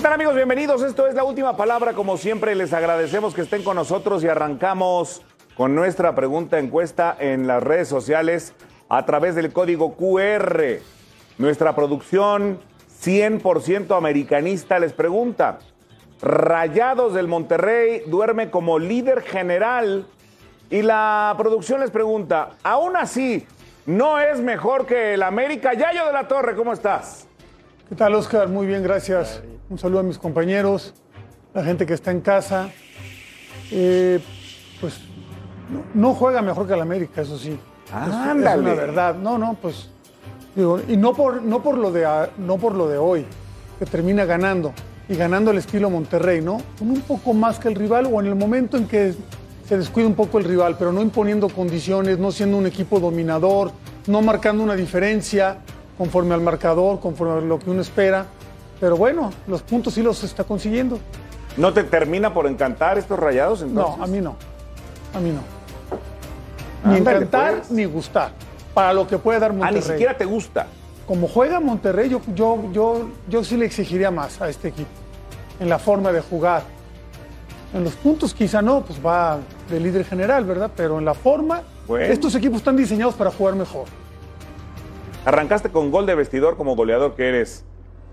¿Qué tal amigos? Bienvenidos. Esto es la última palabra. Como siempre, les agradecemos que estén con nosotros y arrancamos con nuestra pregunta encuesta en las redes sociales a través del código QR. Nuestra producción 100% americanista les pregunta, Rayados del Monterrey duerme como líder general y la producción les pregunta, aún así, ¿no es mejor que el América? Yayo de la Torre, ¿cómo estás? ¿Qué tal, Oscar? Muy bien, gracias. Un saludo a mis compañeros, la gente que está en casa. Eh, pues no, no juega mejor que el América, eso sí. Es- Es, una verdad. No, no, pues. digo, y no por, no, por lo de, no por lo de hoy, que termina ganando. Y ganando el estilo Monterrey, ¿no? Con un poco más que el rival o en el momento en que se descuida un poco el rival, pero no imponiendo condiciones, no siendo un equipo dominador, no marcando una diferencia conforme al marcador, conforme a lo que uno espera. Pero bueno, los puntos sí los está consiguiendo. ¿No te termina por encantar estos Rayados entonces? No, a mí no. A mí no. Ni encantar pues. ni gustar. Para lo que puede dar Ah, Monterrey. ni siquiera te gusta. Como juega Monterrey, yo, yo, yo, yo sí le exigiría más a este equipo. En la forma de jugar. En los puntos quizá no, pues va de líder general, ¿verdad? Pero en la forma, Bueno. estos equipos están diseñados para jugar mejor. Arrancaste con gol de vestidor como goleador que eres.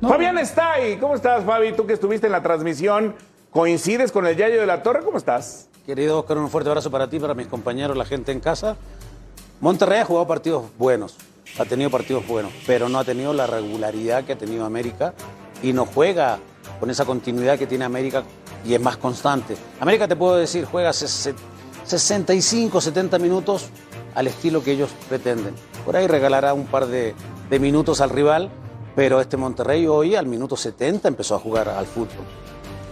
No. Fabián está ahí. ¿Cómo estás, Fabi? Tú que estuviste en la transmisión, ¿coincides con el Yayo de la Torre? ¿Cómo estás? Querido Oscar, un fuerte abrazo para ti, para mis compañeros, la gente en casa. Monterrey ha jugado partidos buenos, ha tenido partidos buenos, pero no ha tenido la regularidad que ha tenido América y no juega con esa continuidad que tiene América y es más constante. América, te puedo decir, juega ses- 65, 70 minutos al estilo que ellos pretenden. Por ahí regalará un par de, de minutos al rival, pero este Monterrey hoy al minuto 70 empezó a jugar al fútbol.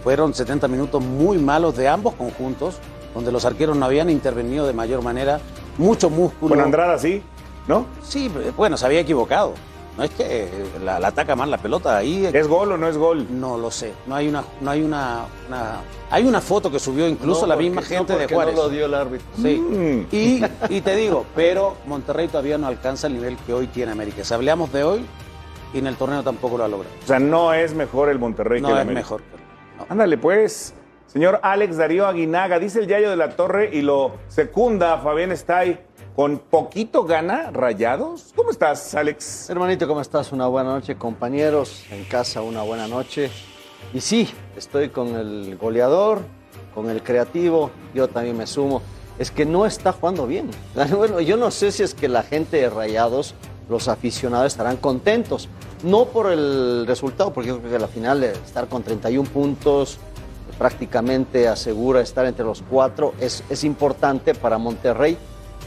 Fueron 70 minutos muy malos de ambos conjuntos, donde los arqueros no habían intervenido de mayor manera, mucho músculo. Con Andrada sí, ¿no? Sí, bueno, se había equivocado. No es que eh, la, la ataca mal la pelota ahí. ¿Es gol o no es gol? No lo sé. No hay una, no hay una, una- hay una foto que subió incluso No, la porque- misma no, gente de Juárez. No lo dio el árbitro. Sí. Mm. Y, y te digo, pero Monterrey todavía no alcanza el nivel que hoy tiene América. Si hablamos de hoy, y en el torneo tampoco lo ha logrado. O sea, no es mejor el Monterrey que No el es América. mejor. no. Ándale, pues. Señor Alex Darío Aguinaga, dice el Yayo de la Torre y lo secunda Fabián Stay. ¿Con poquito gana Rayados? ¿Cómo estás, Alex? Hermanito, ¿cómo estás? Una buena noche, compañeros. En casa, una buena noche. Y sí, estoy con el goleador, con el creativo. Yo también me sumo. Es que no está jugando bien. Bueno, yo no sé si es que la gente de Rayados, los aficionados, estarán contentos. No por el resultado, porque yo creo que la final estar con 31 puntos prácticamente asegura estar entre los cuatro. Es importante para Monterrey,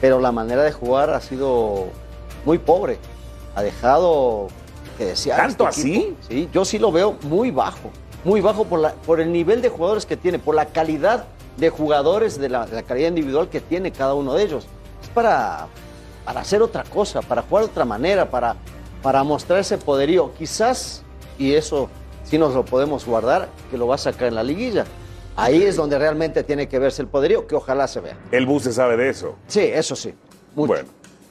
pero la manera de jugar ha sido muy pobre. Ha dejado que desear. ¿Tanto este así? Sí, yo sí lo veo muy bajo. Muy bajo por, la, por el nivel de jugadores que tiene, por la calidad de jugadores, de la, de la calidad individual que tiene cada uno de ellos. Es para, para hacer otra cosa, para jugar de otra manera, para, para mostrar ese poderío. Quizás, y eso sí nos lo podemos guardar, que lo va a sacar en la liguilla. Ahí es donde realmente tiene que verse el poderío, que ojalá se vea. El bus se sabe de eso. Sí, eso sí. Mucho. Bueno.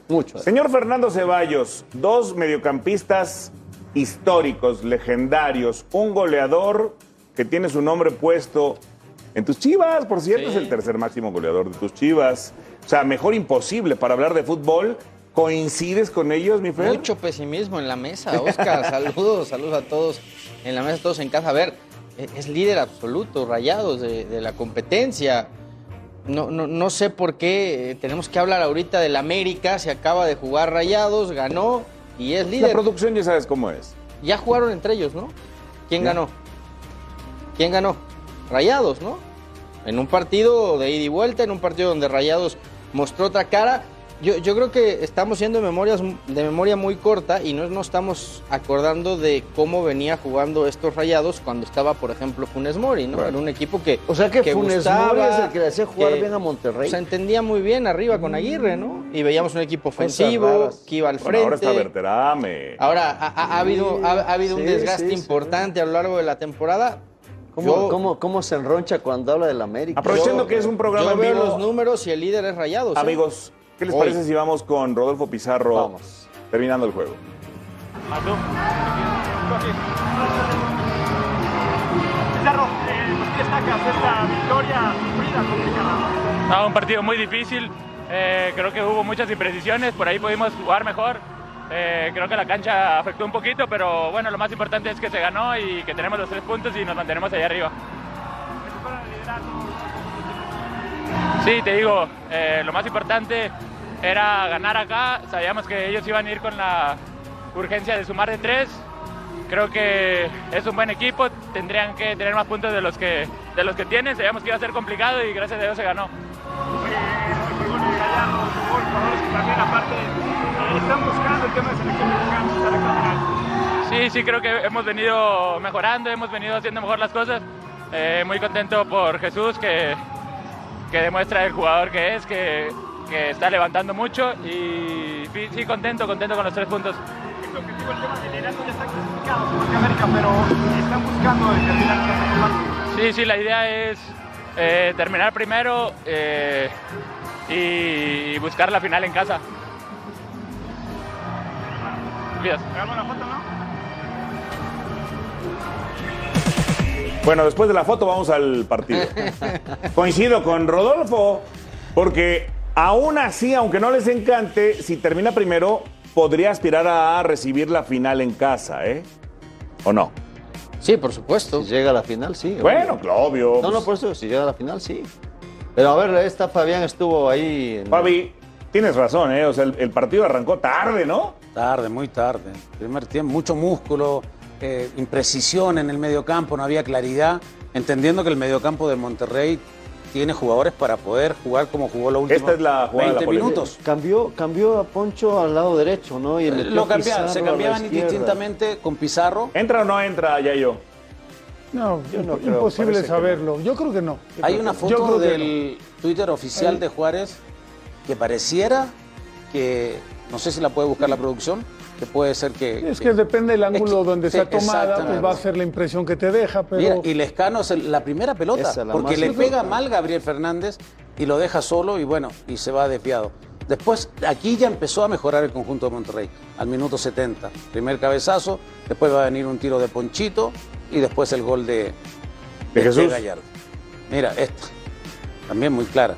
Mucho. Señor Fernando Ceballos, dos mediocampistas históricos, legendarios, un goleador que tiene su nombre puesto en tus chivas, por cierto, es el tercer máximo goleador de tus chivas. O sea, mejor imposible para hablar de fútbol. ¿Coincides con ellos, mi Fer? Mucho pesimismo en la mesa, Oscar. saludos, saludos a todos en la mesa, todos en casa. A ver, es líder absoluto, rayados de, de la competencia. No, no, no sé por qué eh, tenemos que hablar ahorita del América, se acaba de jugar Rayados, ganó y es La líder. producción ya sabes cómo es. Ya jugaron entre ellos, ¿no? ¿Quién Ya. ganó? ¿Quién ganó? Rayados, ¿no? En un partido de ida y vuelta, en un partido donde Rayados mostró otra cara. Yo, yo creo que estamos siendo memorias de memoria muy corta y no nos estamos acordando de cómo venía jugando estos Rayados cuando estaba, por ejemplo, Funes Mori, ¿no? Bueno. Era un equipo que O sea que, Funes gustaba, Mori es el que le hacía jugar que bien a Monterrey. Se entendía muy bien arriba con Aguirre, ¿no? Y veíamos un equipo ofensivo, que iba al Bueno, ahora está frente. Berterame. Ahora, ha, ha- ha habido, ha, ha habido un desgaste sí, sí. importante a lo largo de la temporada. ¿Cómo, Yo- cómo- cómo se enroncha cuando habla del América? Aprovechando que es un programa Yo en veo vivo. los números y el líder es Rayados. ¿eh? Amigos, ¿qué les Hoy. parece si vamos con Rodolfo Pizarro Vamos. terminando el juego? Pizarro, eh, ¿por qué destacas esta victoria sufrida? No, un partido muy difícil. Eh, creo que hubo muchas imprecisiones, por ahí pudimos jugar mejor. Eh, creo que la cancha afectó un poquito, pero bueno, lo más importante es que se ganó y que tenemos los tres puntos y nos mantenemos allá arriba. Sí, te digo, eh, lo más importante era ganar acá. Sabíamos que ellos iban a ir con la urgencia de sumar de tres. Creo que es un buen equipo, tendrían que tener más puntos de los que, de los que tienen. Sabíamos que iba a ser complicado y gracias a Dios se ganó. Están buscando el tema de selección. Sí, sí, creo que hemos venido mejorando, hemos venido haciendo mejor las cosas. Eh, muy contento por Jesús, que, que demuestra el jugador que es, que, que está levantando mucho y sí, contento, contento con los tres puntos. Objetivo el tema del ya América, pero están buscando determinar. Sí, sí, la idea es eh, terminar primero eh, y buscar la final en casa. Bueno, después de la foto vamos al partido. Coincido con Rodolfo, porque aún así, aunque no les encante, si termina primero, podría aspirar a recibir la final en casa, ¿eh? ¿O no? Sí, por supuesto. Si llega a la final, sí. Bueno, obvio. claro, obvio. No, no, por eso, si llega a la final, sí. Pero a ver, esta Fabián estuvo ahí. en- Fabi, tienes razón, ¿eh? O sea, el, el partido arrancó tarde, ¿no? Tarde, muy tarde. Primer tiempo, mucho músculo, eh, imprecisión en el mediocampo, no había claridad. Entendiendo que el mediocampo de Monterrey tiene jugadores para poder jugar como jugó la última Esta es la jugada de la 20 polémica. minutos. Cambió, cambió a Poncho al lado derecho, ¿no? Y metió Lo cambiaban, se cambiaban indistintamente con Pizarro. ¿Entra o no entra, Yayo? No, Yo no creo, imposible saberlo. Yo creo que no. Hay una foto del Twitter oficial de Juárez que pareciera que, no sé si la puede buscar la producción, que puede ser que... Es que depende del ángulo donde sí, sea tomada, pues va a ser la impresión que te deja, pero Mira, y Lescano es el- la primera pelota, la porque le pega mal Gabriel Fernández y lo deja solo y bueno, y se va desviado. Después, aquí ya empezó a mejorar el conjunto de Monterrey, al minuto 70. Primer cabezazo, después va a venir un tiro de Ponchito y después el gol de, De Jesús. Gallardo. Mira, esta, también muy clara.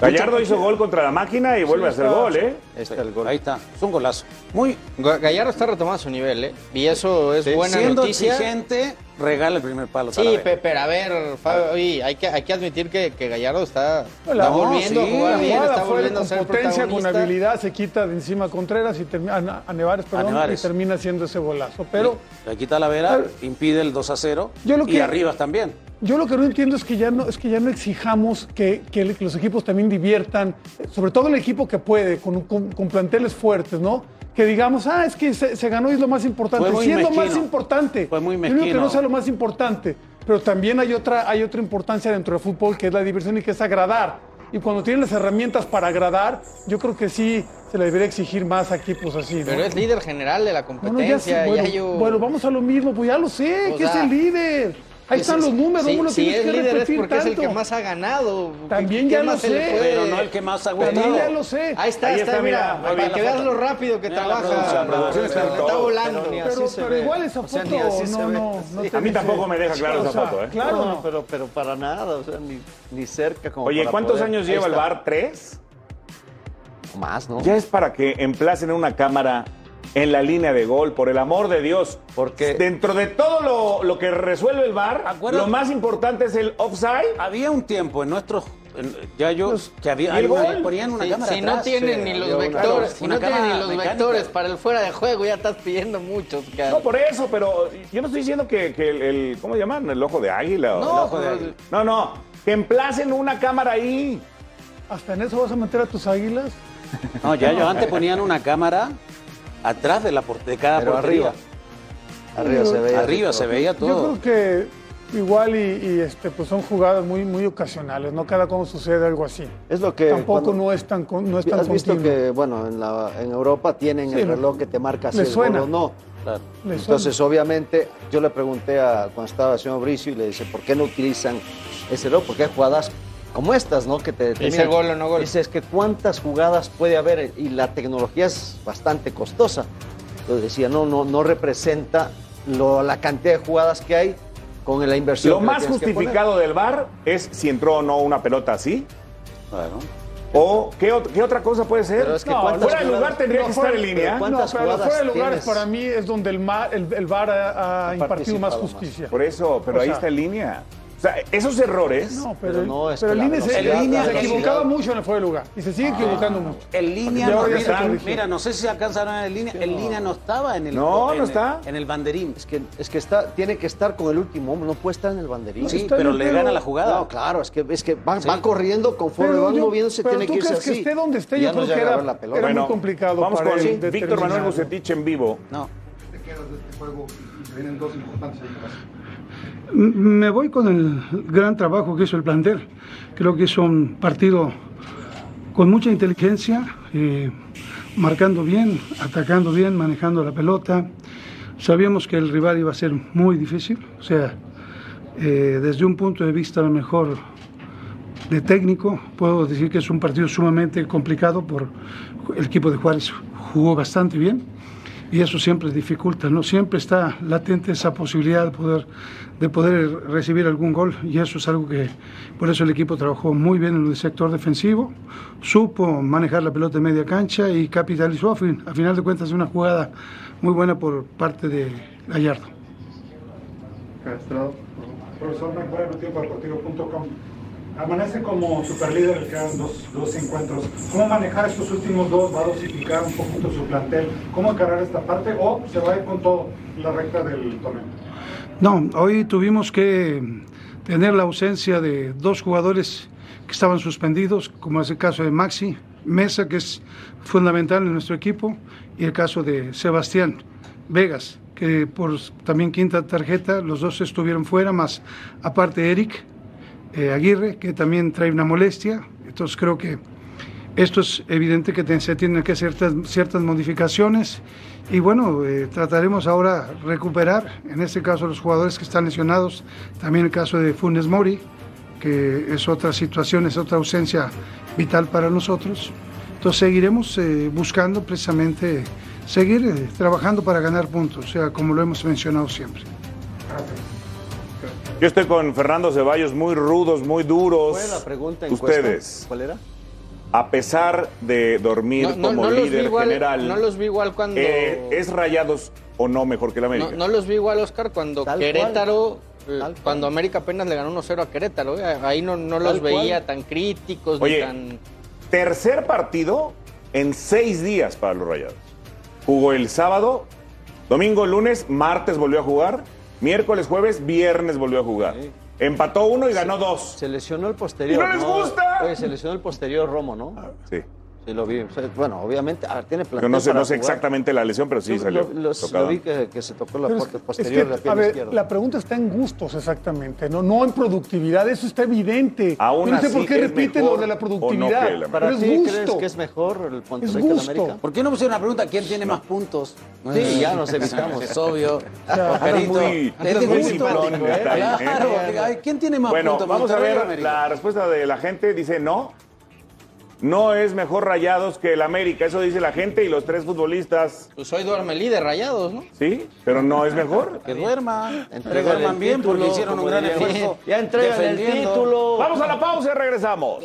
Gallardo hizo gol contra la máquina y vuelve a hacer está. gol, ¿eh? Ahí está el gol. Ahí está, es un golazo. Muy Ga- Gallardo está retomando su nivel, ¿eh? Y eso es buena siendo noticia. exigente, regala el primer palo. Sí, pe- pero a ver, Fabio, oye, hay que, hay que admitir que, que Gallardo está, La- está volviendo sí, a jugar la bien, está volviendo a con ser potencia, con habilidad, se quita de encima a Contreras y termina, a, a Nevares, perdón, Nevares. y termina haciendo ese golazo. Pero Aquí Talavera impide el 2 a 0 Yo lo y Arribas también. yo lo que no entiendo es que ya no, es que ya no exijamos que, que los equipos también diviertan, sobre todo el equipo que puede, con, con- con planteles fuertes, ¿no? Que digamos, ah, es que se, se ganó y es lo más importante. Fue muy Sí es lo mezquino. más importante. Fue muy Yo no digo que mezquino. no sea lo más importante, pero también hay otra, hay otra importancia dentro del fútbol que es la diversión y que es agradar. Y cuando tienen las herramientas para agradar, yo creo que sí se le debería exigir más a equipos así. ¿no? Pero es líder general de la No, no, ya competencia. sé, bueno, bueno, vamos a lo mismo, pues ya lo sé, O que es el líder. Ahí están es- los números, sí, no me lo si tienes es que líder es porque es el que más ha ganado. También ¿Qué ya lo sé. puede? Pero no el que más ha También gustado. ya lo sé. Ahí está, Ahí está, está, mira, mira, para que veas lo rápido que Mira la trabaja. producción, la producción está en está todo. volando. Pero igual esa O foto sea, ni así se no, no, no Sí. te A mí tampoco me deja clara O esa sea, foto, ¿eh? Claro, no, no. pero, pero para nada, o sea, ni, ni cerca como Oye, para ¿cuántos poder- años lleva el. VAR? ¿Tres? Más, ¿no? Ya es para que emplacen una cámara en la línea de gol, por el amor de Dios. Porque- dentro de todo lo, lo que resuelve el VAR, lo más importante es el offside. Había un tiempo en nuestros ya yo, Pues, que había, ¿y el hay una- gol? ponían una Si, cámara si no tienen sí, ni los vectores, claro, si no tienen ni los mecánica. vectores para el fuera de juego, ya estás pidiendo muchos, cara. No, por eso, pero yo no estoy diciendo que, que el, el- ¿cómo llaman? ¿El ojo de águila? o- No, el ojo de águila. no, no, que emplacen una cámara ahí. ¿Hasta en eso vas a meter a tus águilas? No, ya yo antes ponían una cámara atrás de, la, de cada Pero portería. arriba. Arriba se veía. Arriba todo. se veía Yo todo. creo que igual y, y, este, pues son jugadas muy, muy ocasionales, ¿no? Cada cuando sucede algo así. Es lo que. Tampoco cuando- no es tan, con- no es tan Has visto que, bueno, en, la, en Europa tienen Sí, el reloj que te marca si suena. gol o no. Claro. Entonces, obviamente, yo le pregunté a cuando estaba el señor Bricio y le dice, ¿por qué no utilizan ese reloj? Porque hay jugadas como estas, ¿no? Que te determinan. gol o no gol. Dice, es que cuántas jugadas puede haber y la tecnología es bastante costosa. Entonces decía, no, no, no representa lo- la cantidad de jugadas que hay con la inversión. Lo que le más tienes que poner. justificado del VAR es si entró o no una pelota así. Claro. ¿O qué, qué otra cosa puede ser? Pero es que No, ¿cuántas fuera de jugadas- lugar tendría No, que estar en línea. pero ¿cuántas no, pero fuera de tienes? para mí es donde el, ma- el, el VAR ha, ha impartido más participado más. justicia. Por eso, pero O ahí sea- está en línea. O sea, esos errores. No, pero, Pero no, es pero que el INE se, el la se equivocaba mucho en el fuera de lugar y se sigue equivocando mucho. En línea, no, mira, mira, no sé si alcanzaron a ver en línea. En línea no estaba en el. No, en no el- está. En el banderín. Es que, es que está, tiene que estar con el último hombre, no puede estar en el banderín. Sí, pero le gana la jugada. No, claro, es que, es que va, Sí. va corriendo conforme van moviéndose, pero tiene tú que irse crees así. que esté donde esté, yo creo que era, muy complicado Vamos con Víctor. Manuel Bucetich en vivo. No. te quedas de este juego y vienen dos importantes? Me voy con el gran trabajo que hizo el plantel. Creo que hizo un partido con mucha inteligencia, eh, marcando bien, atacando bien, manejando la pelota. Sabíamos que el rival iba a ser muy difícil, o sea, eh, desde un punto de vista a lo mejor de técnico, puedo decir que es un partido sumamente complicado por el equipo de Juárez jugó bastante bien y eso siempre dificulta, no siempre está latente esa posibilidad de poder de poder recibir algún gol y eso es algo que por eso el equipo trabajó muy bien en el sector defensivo, supo manejar la pelota en media cancha y capitalizó a, fin- a final de cuentas una jugada muy buena por parte de Gallardo. Estrado. Profesor. Amanece como superlíder, quedan dos, dos encuentros. ¿Cómo manejar estos últimos dos? ¿Va a dosificar un poquito su plantel? ¿Cómo encarar esta parte? ¿O se va a ir con todo la recta del torneo? No, hoy tuvimos que tener la ausencia de dos jugadores que estaban suspendidos, como es el caso de Maxi Mesa, que es fundamental en nuestro equipo, y el caso de Sebastián Vegas, que por también quinta tarjeta, los dos estuvieron fuera, más aparte Eric eh, Aguirre, que también trae una molestia. Entonces creo que esto es evidente que se tienen que hacer ciertas, ciertas modificaciones y bueno, eh, trataremos ahora recuperar, en este caso los jugadores que están lesionados, también el caso de Funes Mori, que es otra situación, es otra ausencia vital para nosotros. Entonces seguiremos eh, buscando precisamente seguir eh, trabajando para ganar puntos, o sea, como lo hemos mencionado siempre. Yo estoy con Fernando Ceballos, muy rudos, muy duros. ¿Cuál era la pregunta? Ustedes, ¿Cuál era? a pesar de dormir No, no, como no líder igual, general, no los vi igual cuando... eh, ¿es Rayados o no mejor que la América? No, no los vi igual, Oscar, cuando Tal Querétaro, eh, cual. cuando América apenas le ganó 1-0 a Querétaro. eh, Ahí no, no los veía tan críticos Oye, ni tan... Tercer partido en seis días para los Rayados. Jugó el sábado, domingo, lunes, martes volvió a jugar, miércoles, jueves, viernes volvió a jugar. Sí. Empató uno y ganó dos. Se lesionó el posterior. ¿Y no les gusta? Oye, se lesionó el posterior Romo, ¿no? Sí. Sí, lo vi. O sea, Bueno, obviamente, a ver, tiene Yo plantel no sé, para no sé jugar. exactamente la lesión, pero sí Yo salió. Lo, lo- tocado. lo vi que, que se tocó la Pero parte es, es posterior que, de la a pierna ver, izquierda. la pregunta está en gustos exactamente, no, no en productividad, eso está evidente. Aún no sé así, por qué ¿es repiten lo de la no productividad. ¿Para pero ti es gusto. crees que es mejor el Es el gusto. América? ¿Por qué no pusieron una pregunta? ¿Quién tiene más puntos? Sí, ya nos evitamos. Es obvio. Muy, es ¿quién tiene más Bueno, puntos? vamos a ver la respuesta de la gente. Dice no. No es mejor Rayados que el América. Eso dice la gente y los tres futbolistas. Pues hoy duerme líder, rayados, ¿no? Sí, pero no es mejor. Que duerman, que Entregan duerman bien porque hicieron un gran esfuerzo. Ya entregan el título. Vamos a la pausa y regresamos.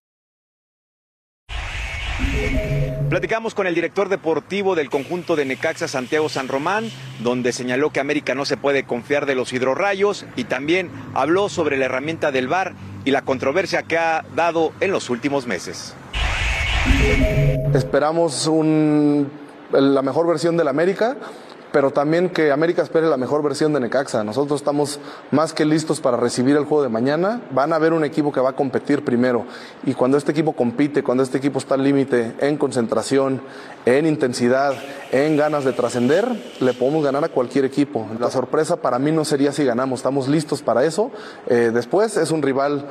Platicamos con el director deportivo del conjunto de Necaxa, Santiago San Román, donde señaló que América no se puede confiar de los hidrorrayos y también habló sobre la herramienta del VAR y la controversia que ha dado en los últimos meses. Esperamos la mejor versión del América pero también que América espere la mejor versión de Necaxa. Nosotros estamos más que listos para recibir el juego de mañana. Van a ver un equipo que va a competir primero. Y cuando este equipo compite, cuando este equipo está al límite en concentración, en intensidad, en ganas de trascender, le podemos ganar a cualquier equipo. La sorpresa para mí no sería si ganamos. Estamos listos para eso. Eh, después es un rival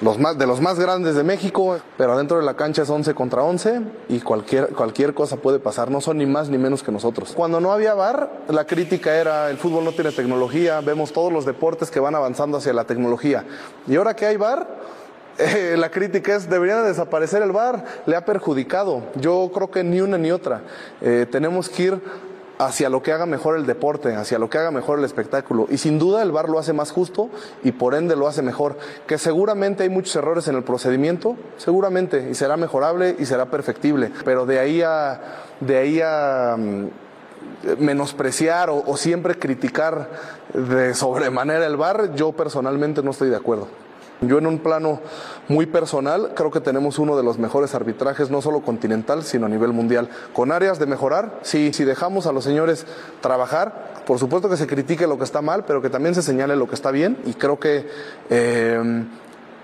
los más, de los más grandes de México, pero adentro de la cancha es 11 contra 11 y cualquier, cualquier cosa puede pasar, no son ni más ni menos que nosotros. Cuando no había VAR, la crítica era el fútbol no tiene tecnología, vemos todos los deportes que van avanzando hacia la tecnología. Y ahora que hay VAR, eh, la crítica es, debería desaparecer el VAR, le ha perjudicado. Yo creo que ni una ni otra. Eh, tenemos que ir hacia lo que haga mejor el deporte, hacia lo que haga mejor el espectáculo. Y sin duda el VAR lo hace más justo y por ende lo hace mejor. Que seguramente hay muchos errores en el procedimiento, seguramente, y será mejorable y será perfectible. Pero de ahí a, de ahí a mm, menospreciar o, siempre criticar de sobremanera el VAR, yo personalmente no estoy de acuerdo. Yo en un plano muy personal creo que tenemos uno de los mejores arbitrajes, no solo continental, sino a nivel mundial. Con áreas de mejorar, sí, si dejamos a los señores trabajar, por supuesto que se critique lo que está mal, pero que también se señale lo que está bien. Y creo que eh,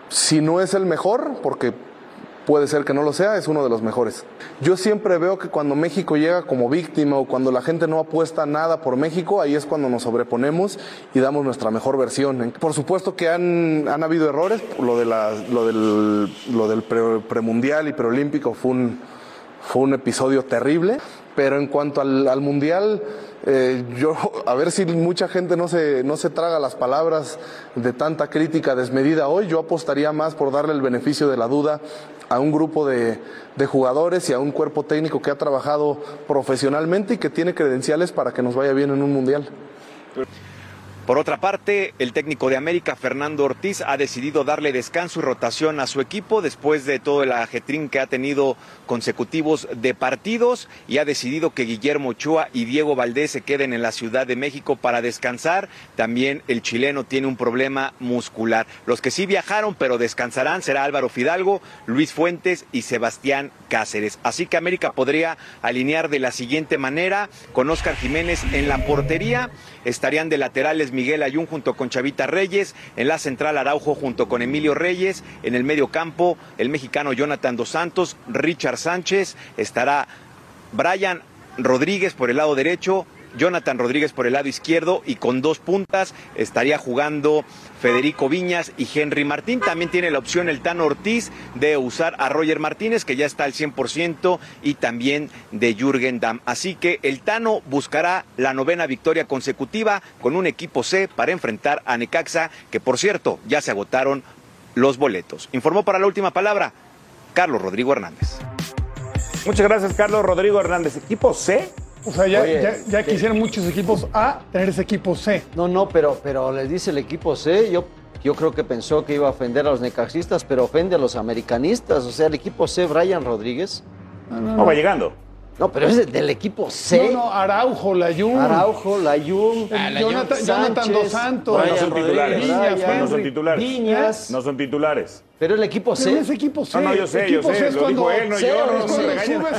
si no es el mejor, porque puede ser que no lo sea, es uno de los mejores. Yo siempre veo que cuando México llega como víctima o cuando la gente no apuesta nada por México, ahí es cuando nos sobreponemos y damos nuestra mejor versión. Por supuesto que han, han habido errores, lo, de la, lo del, lo del pre, premundial y preolímpico fue un, fue un episodio terrible, pero en cuanto al, al mundial, eh, yo, a ver si mucha gente no se, no se traga las palabras de tanta crítica desmedida hoy, yo apostaría más por darle el beneficio de la duda a un grupo de, de, jugadores y a un cuerpo técnico que ha trabajado profesionalmente y que tiene credenciales para que nos vaya bien en un mundial. Por otra parte, el técnico de América, Fernando Ortiz, ha decidido darle descanso y rotación a su equipo después de todo el ajetrín que ha tenido consecutivos de partidos y ha decidido que Guillermo Ochoa y Diego Valdés se queden en la Ciudad de México para descansar. También el chileno tiene un problema muscular. Los que sí viajaron pero descansarán será Álvaro Fidalgo, Luis Fuentes y Sebastián Cáceres. Así que América podría alinear de la siguiente manera con Oscar Jiménez en la portería, estarían de laterales Miguel Ayun junto con Chavita Reyes, en la central Araujo junto con Emilio Reyes, en el medio campo el mexicano Jonathan Dos Santos, Richard Sánchez, estará Brian Rodríguez por el lado derecho, Jonathan Rodríguez por el lado izquierdo y con dos puntas estaría jugando Federico Viñas y Henry Martín. También tiene la opción el Tano Ortiz de usar a Roger Martínez, que ya está al 100%, y también de Jürgen Damm. Así que el Tano buscará la novena victoria consecutiva con un equipo C para enfrentar a Necaxa, que por cierto ya se agotaron los boletos. Informó para la última palabra Carlos Rodrigo Hernández. Muchas gracias, Carlos Rodrigo Hernández. ¿Equipo C? O sea, ya, Oye, ya, ya ¿qué? quisieran muchos equipos A tener ese equipo C. No, no, pero, pero les dice el equipo C, yo, yo creo que pensó que iba a ofender a los necaxistas, pero ofende a los americanistas. O sea, el equipo C, Brian Rodríguez. No, va llegando. No, pero es de- del equipo C. No, no, Araujo, Layun. Araujo, Layun, El Jonathan, Jonathan Dos Santos. No, no son titulares. Viñas, No, no son titulares. Viñas. No son titulares. Pero el equipo Pero C. es equipo C. No, no, yo sé, yo Equipo sé, C es lo cuando, dijo él, no C yo, o no no subes,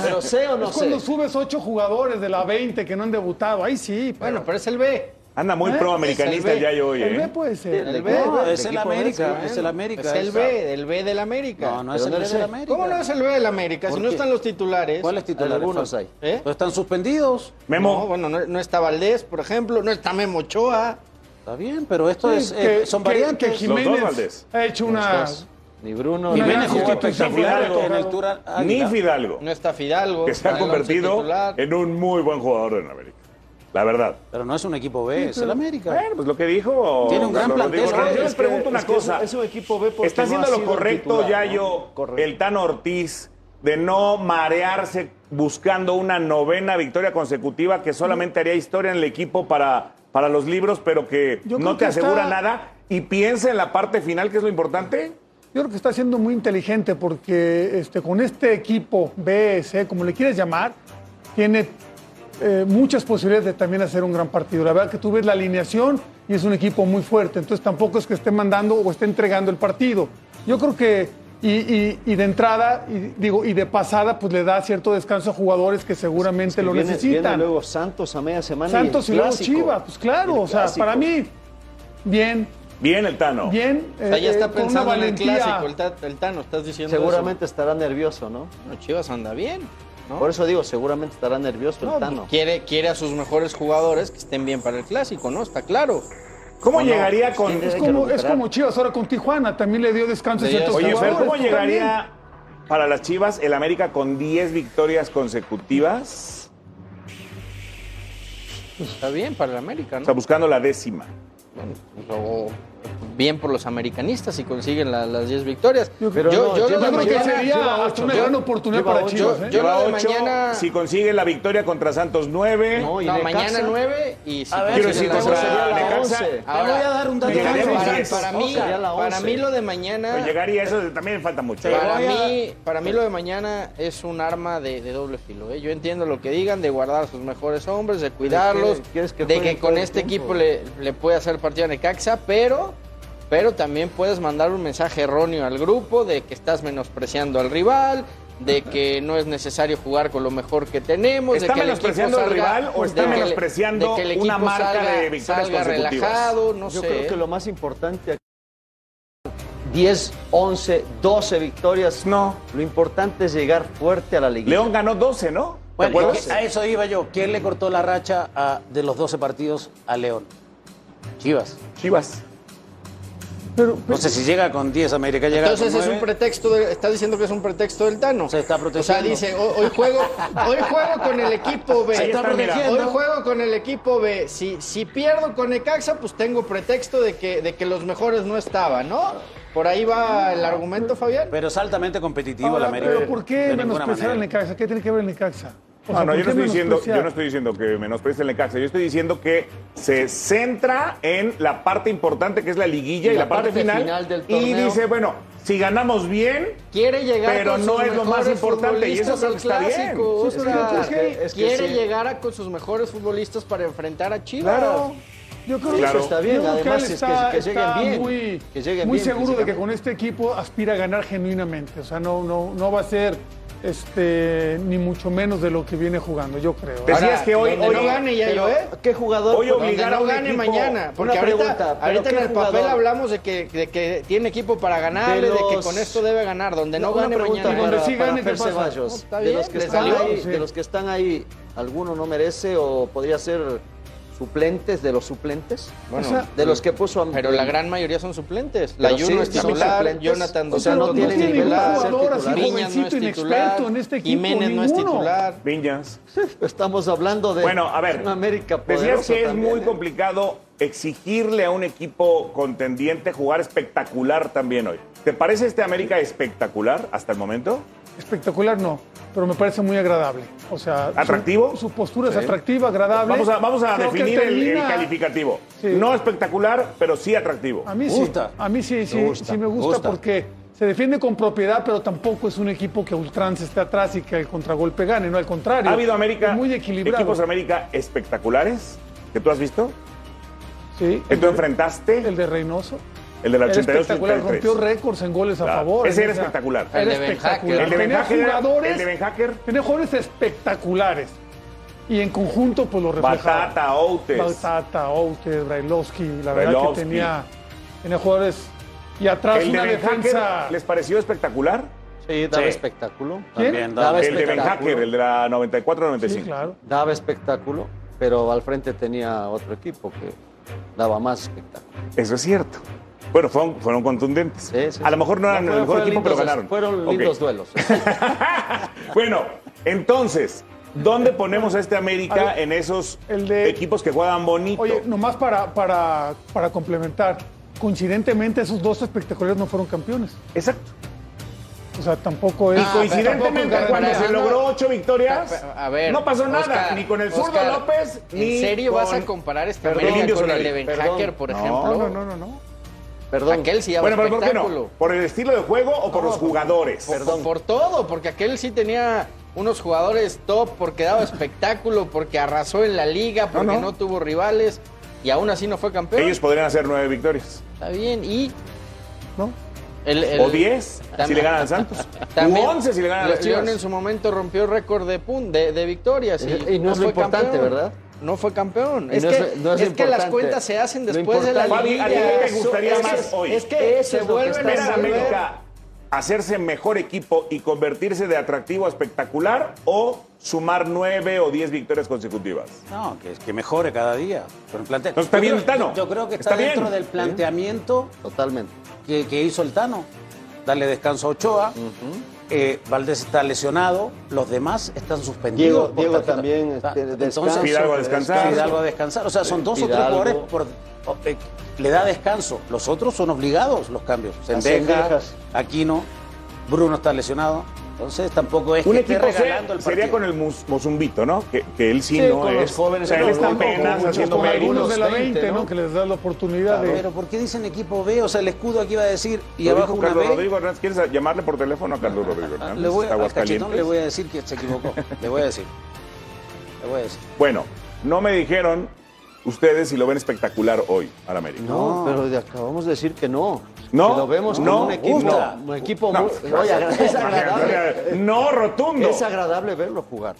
Pero C o no es cuando C. subes ocho jugadores de la 20 que no han debutado. Ahí sí. pero- Bueno, pero es el B. Anda muy ¿Eh? pro-americanista el Es el B. Yayo hoy, el B ¿eh? puede ser. El B. No, el es el América, B, es el América. Es el B, el B del América. No, no es el no B del el- América. ¿Cómo no es el B del América? Si ¿Por no están los titulares. ¿Cuáles titulares? Algunos hay. ¿Eh? Están suspendidos. Memo. No, bueno, no, no está Valdés, por ejemplo, no está Memo Ochoa. Está bien, pero esto Sí, es, eh, son que- variantes. que Jiménez Los dos, Valdés. ha hecho una, Ni Bruno, Jiménez ni jugó Ni espectacular Fidalgo. en el Tour. Ni Fidalgo. No está Fidalgo. que se ha el convertido en un muy buen jugador en América. La verdad. Pero no es un equipo B, es el América. Bueno, pues lo que dijo. Tiene un gran plantel. ¿eh? Yo les Es que- pregunto una es cosa. Es, un equipo B porque ¿Está no haciendo ha lo correcto, titular, Yayo, el Tano Ortiz, de no marearse buscando una novena victoria consecutiva que solamente haría historia en el equipo para, para los libros, pero que Yo no te que asegura está- nada? Y piensa en la parte final, que es lo importante. Yo creo que está siendo muy inteligente porque este, con este equipo B, C, como le quieres llamar, tiene eh, muchas posibilidades de también hacer un gran partido. La verdad que tú ves la alineación y es un equipo muy fuerte, entonces tampoco es que esté mandando o esté entregando el partido. Yo creo que, y, y- y de entrada, y, digo, y de pasada, pues le da cierto descanso a jugadores que seguramente Que lo viene, necesitan. viene luego Santos a media semana. Santos y, luego clásico. Chivas, pues claro, o sea, para mí, bien, Bien el Tano. bien. O sea, ya eh, está eh, pensando en el clásico, el, Ta- el Tano, estás diciendo Seguramente estará nervioso, ¿no? eso. No, Chivas anda bien. ¿No? Por eso digo, seguramente estará nervioso No, el Tano. Quiere, quiere a sus mejores jugadores que estén bien para el clásico, ¿no? Está claro. ¿Cómo llegaría con.? Es como, es como Chivas ahora con Tijuana, también le dio descanso a ciertos Oye, Fer. ¿cómo pues, llegaría para las Chivas el América con 10 victorias consecutivas? Está bien para el América, O ¿no? sea, buscando la décima. O bien por los americanistas si consiguen la- las 10 victorias. Pero yo, no, yo lleva- lo de Yo creo que mañana, sería hasta una Yo- gran oportunidad para ocho. Chivas. Yo- ¿eh? yo- lo de ocho, mañana- Si consigue la victoria contra Santos 9. No, y no, mañana 9 y si A ver, Quiero decir, doce. sería la Necaxa. 11. Ahora, voy a dar un dato para, para mí, Sería la para 11. mí lo de mañana, Pues llegaría, eso también falta mucho. para mí, para mí lo de mañana es un arma de, de doble filo. ¿eh? Yo entiendo lo que digan de guardar a sus mejores hombres, de cuidarlos, que de que con este tiempo. equipo le, le puede hacer partido a Necaxa, pero, pero también puedes mandar un mensaje erróneo al grupo de que estás menospreciando al rival, de que no es necesario jugar con lo mejor que tenemos. ¿Está de que el menospreciando al rival o está de que le- menospreciando de que el una marca salga- de victorias salga consecutivas? relajado, no Yo sé. creo que lo más importante aquí 10, 11, 12 victorias. No. Lo importante es llegar fuerte a la liguilla. León ganó 12, ¿no? ¿Te Bueno, a eso iba yo. ¿Quién le cortó la racha a- de los 12 partidos a León? Chivas. Chivas. Pero, No sé si llega con 10 América, llega Entonces con es un 9. pretexto, de- está diciendo que es un pretexto del Tano. Se está O sea, protegiendo. dice, "Ho- hoy juego, hoy juego con el equipo B. Se está protegiendo. Hoy juego con el equipo B. Si, si pierdo con Necaxa, pues tengo pretexto de que, de que los mejores no estaban, ¿no? Por ahí va el argumento, Fabián. Pero es altamente competitivo ahora, el América. pero ¿por qué menospreciar al. Necaxa? ¿Qué tiene que ver el Necaxa? O No, sea, no, ¿por yo no, estoy diciendo, yo no estoy diciendo que menosprecie el Necaxa. Yo estoy diciendo que se centra en la parte importante que es la liguilla y, La la, parte, parte final. final del y dice, bueno, si ganamos bien, Quiere llegar Pero con no sus es lo más mejores importante, y eso está bien. que- es que Quiere sí. llegar a- con sus mejores futbolistas para enfrentar a Chivas. claro. Yo creo Claro. que Está bien, yo además es que- está, que lleguen está bien, muy, que lleguen muy bien seguro de que con este equipo aspira a ganar genuinamente. O sea, no, no, no va a ser este, ni mucho menos de lo que viene jugando, yo creo. Ahora, que hoy- no gane ya yo, ¿eh? ¿Qué jugador? Hoy obligar no un gane equipo- mañana. Porque Una ahorita, pregunta, ¿pero ahorita en el papel hablamos de que, de que tiene equipo para ganarle, de, De que con esto debe ganar. Donde no gane pregunta mañana. Donde sí gane, ¿qué pasa? Ceballos. No, está de, los que están salió, ahí, sí. de los que están ahí, ¿alguno no merece o podría ser suplentes de los suplentes? Bueno, O sea, de los que puso a Pero la gran mayoría son suplentes. La Juno sí, es son titular. Jonathan O sea, no tiene es ningún titular, jugador así no es inexperto titular, en este equipo, Jiménez no es titular. Viñas. Estamos hablando de Bueno, a ver, una América Decías que es también, muy ¿eh? complicado exigirle a un equipo contendiente jugar espectacular también hoy. ¿Te parece este América espectacular hasta el momento? Espectacular no, pero me parece muy agradable. O sea, su- ¿Atractivo? Su, postura es atractiva, agradable. Vamos a, vamos a Creo definir el, calificativo. Sí. No espectacular, pero sí atractivo. A mí Gusta. sí, a mí sí, sí, Me gusta, sí me gusta, gusta. porque se defiende con propiedad, pero tampoco es un equipo que a ultranza esté atrás y que el contragolpe gane, no al contrario. ¿Ha habido América, muy equilibrado. equipos América espectaculares que tú has visto? Sí, ¿Que tú de- enfrentaste? El de Reynoso. El de la Era 82 espectacular, 83. rompió récords en goles a Claro. favor. Ese en era esa- espectacular. Era El de Ben espectacular. Hacker. El de Ben Hacker jugadores, el de Ben Hacker. tenía jugadores espectaculares. Y en conjunto, pues lo reflejaba. Batata, Outes. Batata, Outes, Brailovsky. La verdad que tenía, tenía jugadores. Y atrás ¿El de una Ben defensa. Hacker les pareció espectacular? Sí, daba Sí. espectáculo. ¿Quién? También, Daba daba- El de Ben espectáculo. Hacker, el de la 94-95. Sí, claro. Daba espectáculo, pero al frente tenía otro equipo que daba más espectáculo. Eso es cierto. Bueno, fueron, fueron contundentes. a lo mejor no eran No, el mejor equipo, pero ganaron. Fueron lindos duelos. Bueno, entonces, ¿dónde ponemos a este América A ver, en esos el de- equipos que juegan bonito? Oye, nomás para, para, para complementar, coincidentemente esos dos espectaculares no fueron campeones. Exacto. O sea, tampoco es... y coincidentemente, tampoco es cuando se logró ocho victorias, A ver, no pasó nada, Oscar, ni con el zurdo Oscar, López, ni ¿En serio vas a comparar este América Indio con Solari. el de Ben. Hacker, por No, ejemplo? No, no, no, no. Perdón. Aquel sí daba Bueno, pero ¿por qué no? espectáculo. ¿Por el estilo de juego o por los jugadores? Por, por todo, porque aquel sí tenía unos jugadores top, porque daba espectáculo, porque arrasó en la liga, porque no, no. tuvo rivales y aún así no fue campeón. Ellos podrían hacer nueve victorias. Está bien, y. ¿No? El- el- O diez, si le ganan Santos. También, U once si le ganan a las León Chivas. en su momento rompió récord de, pun- de, de victorias. Y, Y no es lo fue importante, campeón. ¿verdad? No fue campeón. Es, no que, es- no es es que las cuentas se hacen después de la liguilla. ¿a ti te gustaría es más que- hoy? Es que Eso se es vuelven está ¿Ver a. América hacerse mejor equipo y convertirse de atractivo a espectacular o sumar nueve o diez victorias consecutivas? No, que, que mejore cada día. Con el plantel. No, está Yo bien creo- el Tano. Yo creo que está, Está bien. dentro del Sí. planteamiento Totalmente. que, que hizo el Tano. Darle descanso a Ochoa. Eh, Valdés está lesionado. Los demás están suspendidos. Diego- también, Está- este, entonces, Fidalgo a descansar. Fidalgo a descansar. O sea, son dos o tres Fidalgo. jugadores por, eh, le da descanso. Los otros son obligados los cambios. Sendejas. Aquino, Bruno está lesionado. Entonces tampoco es Un que esté equipo C regalando el sería partido. con el Mus- Mozumbito, ¿no? Que, que él sí, Sí, no con los es. jóvenes, o sea, él está apenas haciendo algunos de la 20, 20, ¿no? ¿no? Que les da la oportunidad de... Pero ¿por qué dicen equipo B? O sea, el escudo aquí va a decir y Lo abajo una Carlos B. Rodrigo Hernández. ¿Quieres llamarle por teléfono a Carlos Rodrigo Ah, Hernández? Le voy, al cachetón le voy a decir que se equivocó. Le voy a decir. Le voy a decir. Bueno, no me dijeron ustedes si lo ven espectacular hoy al América. No, pero acabamos de decir que no. No, Que lo vemos no, como un equipo, gusta. un equipo No, muy- oye, agra- es agradable. No, rotundo. Es agradable verlo jugar.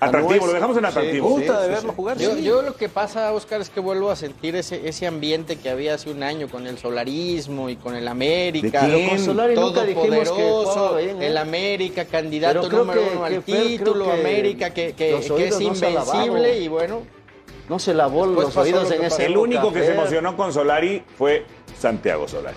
Atractivo, lo dejamos en atractivo. sí, Gusta de sí, verlo sí. jugar. Yo, sí. yo lo que pasa, Oscar, es que vuelvo a sentir ese, ese ambiente que había hace un año con el solarismo y con el América. ¿De quién? Con Solari nunca dijimos que Todopoderoso, jugaba bien, ¿eh? el América, candidato Pero número que- uno al título, que América, que, que- es invencible y bueno. No se lavó los oídos en ese. El único que se emocionó con Solari fue Santiago Solari.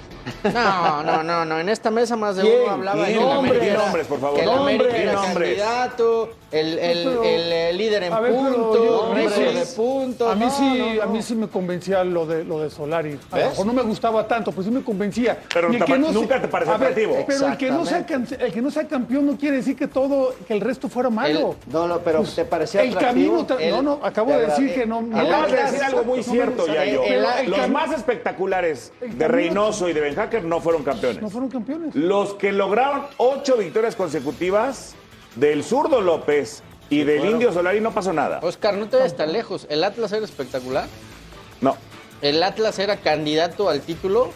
No, no, no, no. En esta mesa más de uno hablaba que el Nombres, nombres, por favor. que el Nombres, América era nombres. candidato, el, el, el, eh, líder en ver, yo- récord sí, de puntos. A mí No, sí, no, no. a mí sí me convencía lo de lo de Solari. A ¿Ves? lo mejor no me gustaba tanto, pero sí me convencía. Pero Y el te- nunca te pareció atractivo. Pero el que, no sea, can- el que no sea campeón no quiere decir que todo, que el resto fuera malo. No, no, pero ¿te parecía el atractivo? camino, tra- El- no, no, acabo de decir que no. no Acabas de decir algo muy cierto, pero el Los más espectaculares de Reynoso y de Ben Hacker no fueron campeones. no fueron campeones. Los que lograron ocho victorias consecutivas del zurdo López y del indio Solari no pasó nada. Oscar, no te vayas tan lejos. El Atlas era espectacular. No. El Atlas era candidato al título.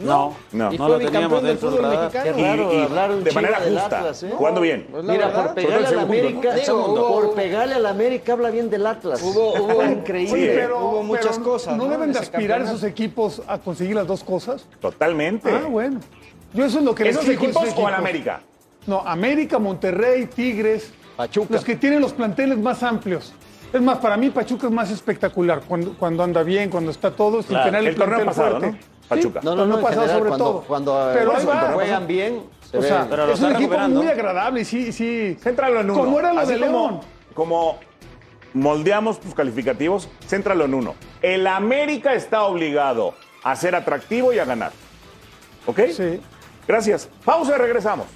No, no. No lo teníamos dentro del fútbol radar. Qué raro Y- y hablar un de manera justa, Atlas, ¿eh? jugando bien. Pues Mira, verdad. por pegarle al América, segundo. por pegarle al América habla bien del Atlas. Hubo- hubo- increíble. Sí, pero, hubo muchas pero cosas, ¿No ¿no? deben en de aspirar campeonato. esos equipos a conseguir las dos cosas? Totalmente. Ah, bueno. Yo eso es lo que les ¿Esos a equipos esos o al equipos. América? No, América, Monterrey, Tigres. Pachuca. Los que tienen los planteles más amplios. Es más, para mí Pachuca es más espectacular cuando, cuando anda bien, cuando está todo, sin Claro, tener el, el torneo plantel pasado, fuerte. ¿no? Pachuca. Sí, No, no, no, pasado general, sobre cuando, todo. Cuando, eh, Pero cuando juegan bien, se O sea, Pero es un equipo muy agradable y sí, sí. Céntralo en uno. Como era lo Así de como- León. Como moldeamos tus calificativos, céntralo en uno. El América está obligado a ser atractivo y a ganar. ¿Ok? Sí. Gracias. Pausa y regresamos.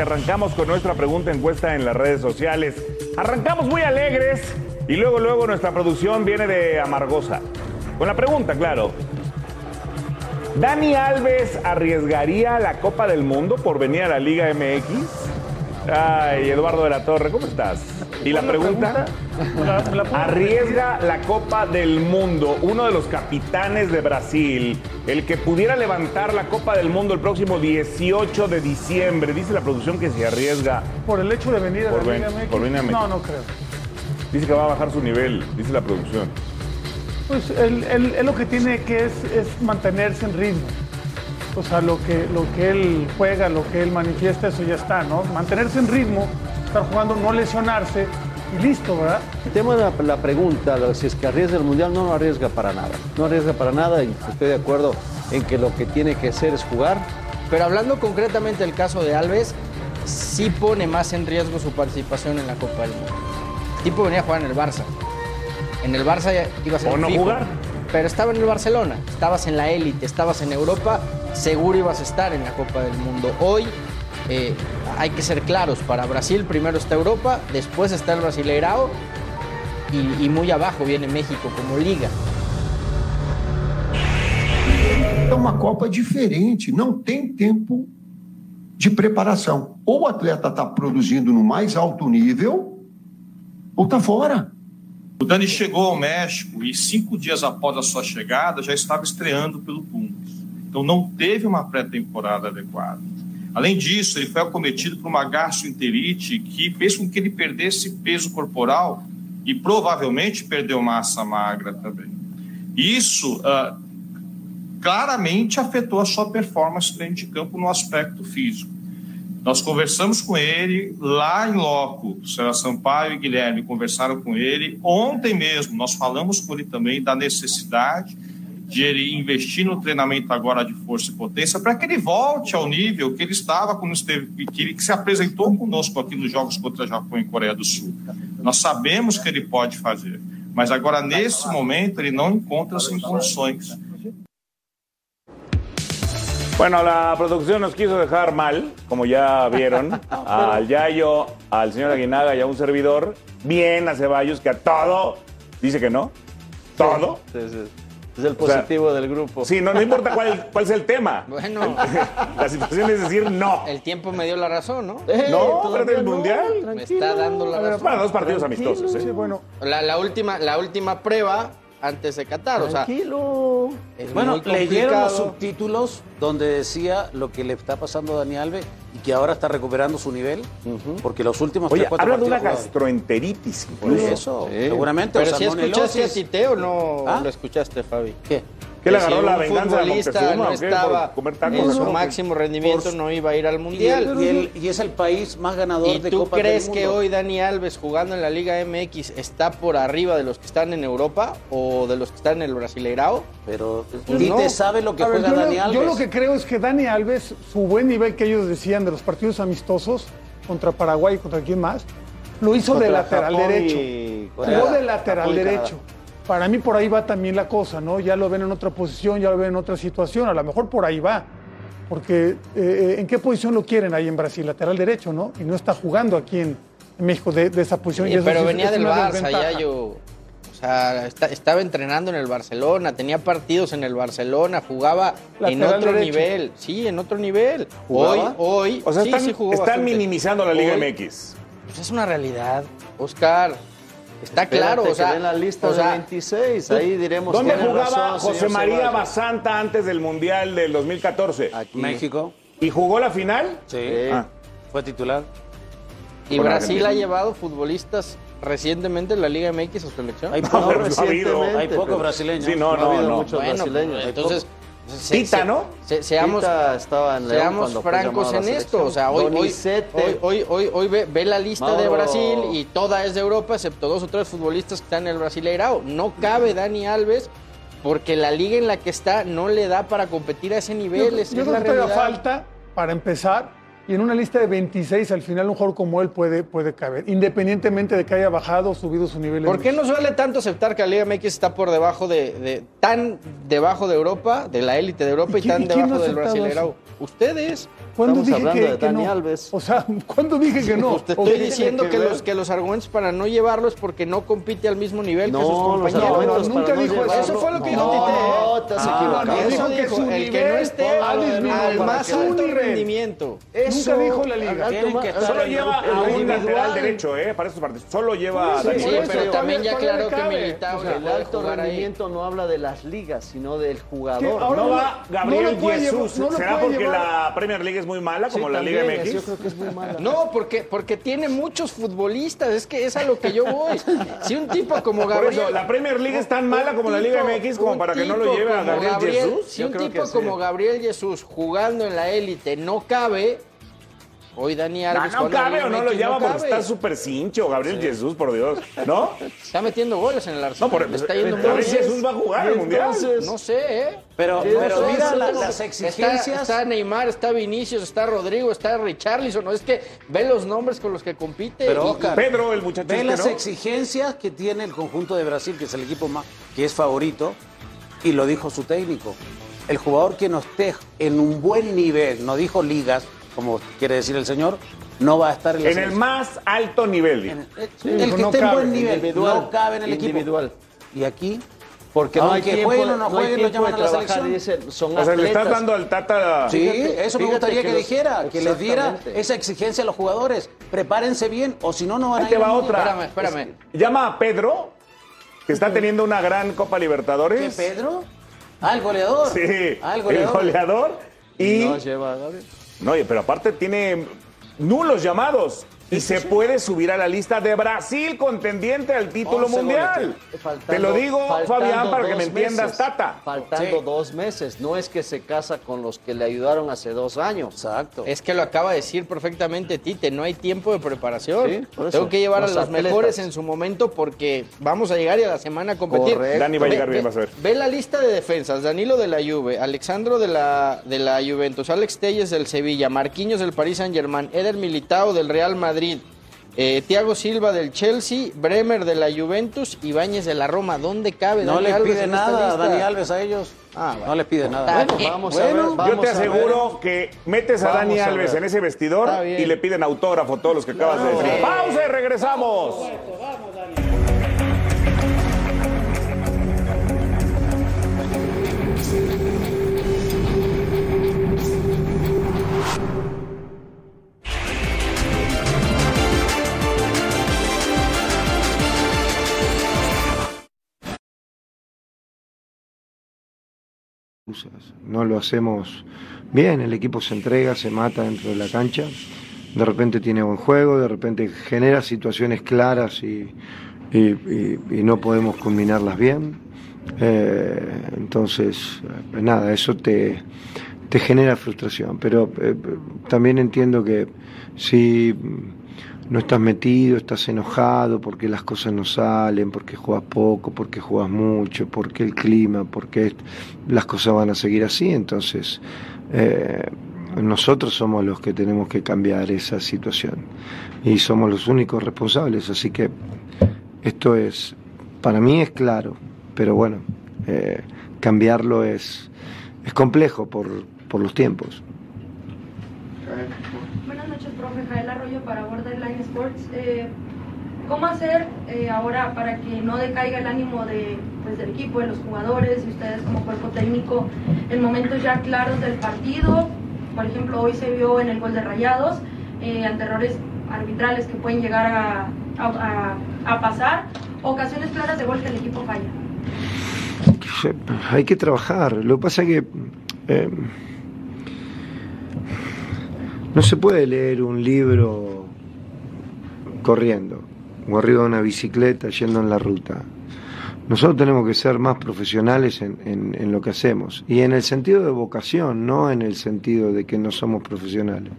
Arrancamos con nuestra pregunta encuesta en las redes sociales. Arrancamos muy alegres y luego, luego nuestra producción viene de Amargosa. Con la pregunta, claro. ¿Dani Alves arriesgaría la Copa del Mundo por venir a la Liga MX? Ay, Eduardo de la Torre, ¿cómo estás? ¿Y la pregunta? Arriesga la Copa del Mundo, uno de los capitanes de Brasil, el que pudiera levantar la Copa del Mundo el próximo 18 de diciembre. Dice la producción que se arriesga. Por el hecho de venir a Por la ven- Liga MX. por venir a México. No, no creo. Dice que va a bajar su nivel, dice la producción. Pues él, él- él lo que tiene que es, es mantenerse en ritmo. O sea, lo que, lo que él juega, lo que él manifiesta, eso ya está, ¿no? Mantenerse en ritmo, estar jugando, no lesionarse y listo, ¿verdad? El tema de la, la pregunta, si es que arriesga el Mundial, no lo arriesga para nada. No arriesga para nada y estoy de acuerdo en que lo que tiene que hacer es jugar. Pero hablando concretamente del caso de Alves, sí pone más en riesgo su participación en la Copa del Mundo. El tipo venía a jugar en el Barça. En el Barça iba a ser ¿O no fijo, jugar? Pero estaba en el Barcelona, estabas en la élite, estabas en Europa, seguro ibas a estar en la Copa del Mundo. Hoy eh, hay que ser claros, para Brasil primero está Europa, después está el Brasileirao y, y muy abajo viene México como liga. É uma Copa diferente, não tem tempo de preparação. Ou o atleta está produzindo no mais alto nível, ou está fora. O Dani chegou ao México e cinco dias após a sua chegada já estava estreando pelo Pumas. Então não teve uma pré-temporada adequada. Além disso, ele foi acometido por uma gastroenterite que fez com que ele perdesse peso corporal e provavelmente perdeu massa magra também. Isso ah, claramente afetou a sua performance dentro de campo no aspecto físico. Nós conversamos com ele lá em loco. O Sérgio Sampaio e Guilherme conversaram com ele. Ontem mesmo, nós falamos com ele também da necessidade de ele investir no treinamento agora de força e potência para que ele volte ao nível que ele estava quando esteve, que ele que se apresentou conosco aqui nos Jogos contra Japão e Coreia do Sul. Nós sabemos que ele pode fazer, mas agora nesse momento ele não encontra-se em condições. Bueno, la producción nos quiso dejar mal, como ya vieron, al Yayo, al señor Aguinaga y a un servidor, bien a Ceballos, que a todo dice que no. Todo. Sí, sí. Es el O sea, positivo del grupo. Sí, no, no importa cuál, cuál es el tema. Bueno, La situación es decir no. el tiempo me dio la razón, ¿no? No, pero del Mundial. Me está dando la razón. Bueno, dos partidos amistosos, ¿eh? Sí, bueno, La, la última, la última prueba antes de Qatar, o sea, Tranquilo. es Bueno, leyeron los subtítulos donde decía lo que le está pasando a Dani Alves que ahora está recuperando su nivel, porque los últimos Oye, tres, cuatro habla de una jugados. gastroenteritis Por incluso. eso, Sí. seguramente. Pero o si escuchaste a salmonelosis. Tite o no ¿Ah? lo escuchaste, Fabi. ¿Qué? ¿Qué le Que agarró si la un venganza futbolista no o qué? ¿Por estaba comer en su máximo rendimiento, por- no iba a ir al Mundial. y el- y es el país más ganador ¿Y de tú Copas crees del que hoy Dani Alves jugando en la Liga MX está por arriba de los que están en Europa o de los que están en el Brasileirao? Pero Pues Tite no. sabe lo que A ver, juega yo, lo- Dani Alves. yo lo que creo es que Dani Alves, su buen nivel que ellos decían de los partidos amistosos contra Paraguay y contra quién más, lo hizo de lateral Japón derecho. Jugó de lateral Japón Canadá. Para mí por ahí va también la cosa, ¿no? Ya lo ven en otra posición, ya lo ven en otra situación, a lo mejor por ahí va. Porque eh, ¿en qué posición lo quieren ahí en Brasil? Lateral derecho, ¿no? Y no está jugando aquí en, en México de, de esa posición. y Sí, eso pero sí venía es del Barça, ya yo. O sea, está- estaba entrenando en el Barcelona, tenía partidos en el Barcelona, jugaba en otro derecho. nivel. Sí, en otro nivel. ¿Jugaba? Hoy, hoy. O sea, sí, están, sí jugó están bastante. minimizando la Liga Hoy, MX. Pues es una realidad, Oscar. Está Espérate claro, o que sea. den la lista o de sea, 26, ahí diremos ¿Dónde jugaba razón, José María Ceballos. Basanta antes del Mundial del 2014? Aquí. México, ¿Y jugó la final? sí, Ah. fue titular. Y Con Brasil Argentina. ha llevado futbolistas recientemente en la Liga MX a su selección. Hay No, no ha habido. recientemente, hay pocos brasileños. Sí, no, No ha no. muchos Bueno, brasileños. pues, entonces. Se- Tita, se- ¿no? se- seamos, Tita estaba en seamos francos en esto. O sea, hoy, hoy, hoy, hoy, hoy, hoy ve, ve la lista de. Brasil y toda es de Europa, excepto dos o tres futbolistas que están en el Brasileirao. No cabe Dani Alves porque la liga en la que está no le da para competir a ese nivel. Yo, es, yo es creo la que todavía realidad. falta para empezar. Y en una lista de 26, al final un jugador como él puede, puede caber, independientemente de que haya bajado o subido su nivel. ¿Por qué México. no suele tanto aceptar que la Liga MX está por debajo de, de- tan debajo de Europa, de la élite de Europa ¿Y y, quién- tan y no debajo del Brasileirao? Ustedes. ¿Cuándo Estamos dije que, de que Dani no? Alves. O sea, ¿cuándo dije que no? Usted- ¿O Estoy diciendo que los, que los argumentos para no llevarlo es porque no compite al mismo nivel que No, sus compañeros. No, nunca no dijo eso. llevarlo- Eso fue lo que dijo no, Tite, ¿eh? No, te has Ah, equivocado. no, Eso dijo que dijo, su el que nivel no esté al más alto rendimiento. Eso Nunca dijo la liga. Tienen que estar Solo lleva a un lateral derecho, ¿eh? Para esos partidos. Solo lleva a Sí, Dani sí, Alves. pero también ya aclaró que. Militao O sea, no el alto ahí. rendimiento no habla de las ligas, sino del jugador. No va Gabriel no Jesús. llevar- no lo ¿Será porque llevar- la Premier League es muy mala, como Sí, la Liga también, MX? Yo creo que es muy mala. No, porque, porque tiene muchos futbolistas, es que es a lo que yo voy. Si un tipo como Por Gabriel... eso, la Premier League es tan mala como la Liga MX como para que no lo lleve a Gabriel Jesús. Si un tipo como Gabriel Jesús jugando en la élite no cabe, hoy Dani Alves... no con la cabe o no lo llama porque está súper cincho, Gabriel Jesús, por Dios. ¿No? Está metiendo goles en el Arsenal. No, por- le está yendo muy Gabriel bien. Jesús va a jugar al Mundial. No sé, ¿eh? Pero, No pero mira no la- las exigencias. Está, Neymar, está Vinicius, está Rodrigo, está Richarlison. No es que ve los nombres con los que compite. Pero y- Oscar, Pedro, el muchacho ve este, las ¿no? exigencias que tiene el conjunto de Brasil, que es el equipo más, que es favorito, y lo dijo su técnico. El jugador que no esté en un buen nivel, no dijo ligas, como quiere decir el señor, no va a estar en la En el más alto nivel. el que no esté en buen nivel individual, no cabe en el individual. equipo. Y aquí, Porque no hay Aunque tiempo, jueguen o no jueguen, lo llaman a la selección. Dice, son O sea, le estás dando al Tata. Sí, Fíjate- eso me gustaría que que, los- dijera, que les diera esa exigencia a los jugadores. Prepárense bien, o si no, no van Ahí a te ir va al Mundial. otra. Espérame, espérame. Llama a Pedro, que está teniendo una gran Copa ¿Qué, Libertadores. Pedro? Ah, el goleador. Sí, Ah, el el goleador. goleador. Y, No lleva a Gabriel. No, pero aparte tiene nulos llamados. Y se puede subir a la lista de Brasil contendiente al título 11 mundial. Faltando- Te lo digo, Fabián, para que me entiendas, meses. Tata. Faltando Sí. dos meses. No es que se casa con los que le ayudaron hace dos años. Exacto. Es que lo acaba de decir perfectamente Tite, no hay tiempo de preparación. Sí, por eso. Tengo que llevar Los a los atletas. mejores en su momento porque vamos a llegar y a la semana a competir. Correcto. Dani va a Ve- llegar bien, vas a ver. Ve la lista de defensas, Danilo de la Juve, Alexandro de la, de la Juventus, Alex Telles del Sevilla, Marquinhos del Paris Saint Germain, Eder Militao del Real Madrid, eh, Thiago Silva del Chelsea, Bremer de la Juventus, Ibáñez de la Roma. ¿Dónde cabe No Dani Alves pide nada a? Dani Alves a ellos. Ah, bueno. No les pide nada. Bueno. Vamos Bueno, a ver. Yo vamos te a ver. aseguro que metes a Vamos Dani a Alves en ese vestidor y le piden autógrafo todos los que acabas de decir. Pausa y regresamos. excusas. No lo hacemos bien, el equipo se entrega, se mata dentro de la cancha, de repente tiene buen juego, de repente genera situaciones claras y, y- no podemos culminarlas bien. Eh, entonces, eh, nada, eso te, te genera frustración, pero eh, también entiendo que si no estás metido, estás enojado porque las cosas no salen, porque juegas poco, porque juegas mucho, porque el clima, porque las cosas van a seguir así. Entonces, eh, nosotros somos los que tenemos que cambiar esa situación y somos los únicos responsables. Así que esto es, para mí es claro, pero bueno, eh, cambiarlo es, es complejo por, por los tiempos. Buenas noches, profe Jael Arroyo para Borderline Sports. Eh, ¿Cómo hacer eh, ahora para que no decaiga el ánimo de, pues, del equipo, de los jugadores y ustedes como cuerpo técnico en momentos ya claros del partido? Por ejemplo, hoy se vio en el gol de Rayados, eh, ante errores arbitrales que pueden llegar a, a- pasar, ocasiones claras de gol que el equipo falla. Hay que trabajar. Lo que pasa es que eh, no se puede leer un libro corriendo o arriba de una bicicleta yendo en la ruta. Nosotros tenemos que ser más profesionales en, en- en lo que hacemos y en el sentido de vocación, no en el sentido de que no somos profesionales.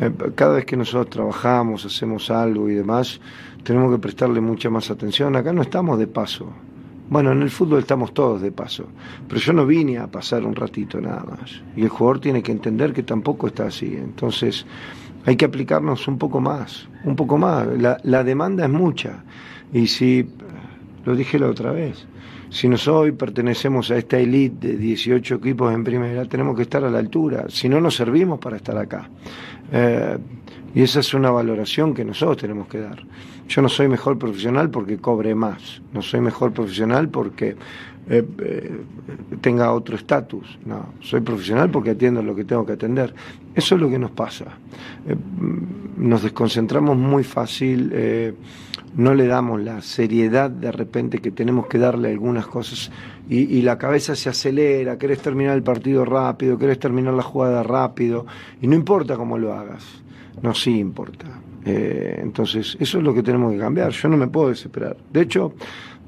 Eh, Cada vez que nosotros trabajamos, hacemos algo y demás, tenemos que prestarle mucha más atención. Acá no estamos de paso. Bueno, en el fútbol estamos todos de paso, pero yo no vine a pasar un ratito nada más. Y el jugador tiene que entender que tampoco está así. Entonces, hay que aplicarnos un poco más, un poco más. La, la demanda es mucha. Y si, lo dije la otra vez, si nosotros hoy pertenecemos a esta elite de 18 equipos en primera, tenemos que estar a la altura. Si no, nos servimos para estar acá. Eh, y esa es una valoración que nosotros tenemos que dar. Yo no soy mejor profesional porque cobre más. No soy mejor profesional porque eh, eh, tenga otro estatus. No, soy profesional porque atiendo lo que tengo que atender. Eso es lo que nos pasa. Eh, nos desconcentramos muy fácil, no le damos la seriedad de repente que tenemos que darle algunas cosas y, la cabeza se acelera, querés terminar el partido rápido, querés terminar la jugada rápido y no importa cómo lo hagas, no sí importa. entonces, eso es lo que tenemos que cambiar. Yo no me puedo desesperar. De hecho,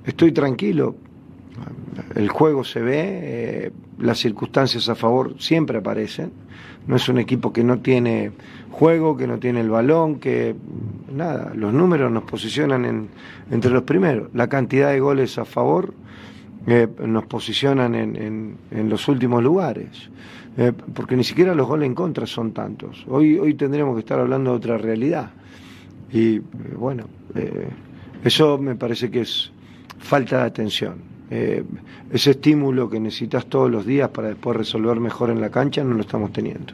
estoy tranquilo el juego se ve, eh, las circunstancias a favor siempre aparecen. No es un equipo que no tiene juego, que no tiene el balón, que nada, los números nos posicionan en, entre los primeros. La cantidad de goles a favor eh, nos posicionan en, en, los últimos lugares. Eh, porque ni siquiera los goles en contra son tantos. Hoy, hoy tendríamos que estar hablando de otra realidad. Y bueno, eso me parece que es falta de atención. Eh, ese estímulo que necesitas todos los días para después resolver mejor en la cancha no lo estamos teniendo.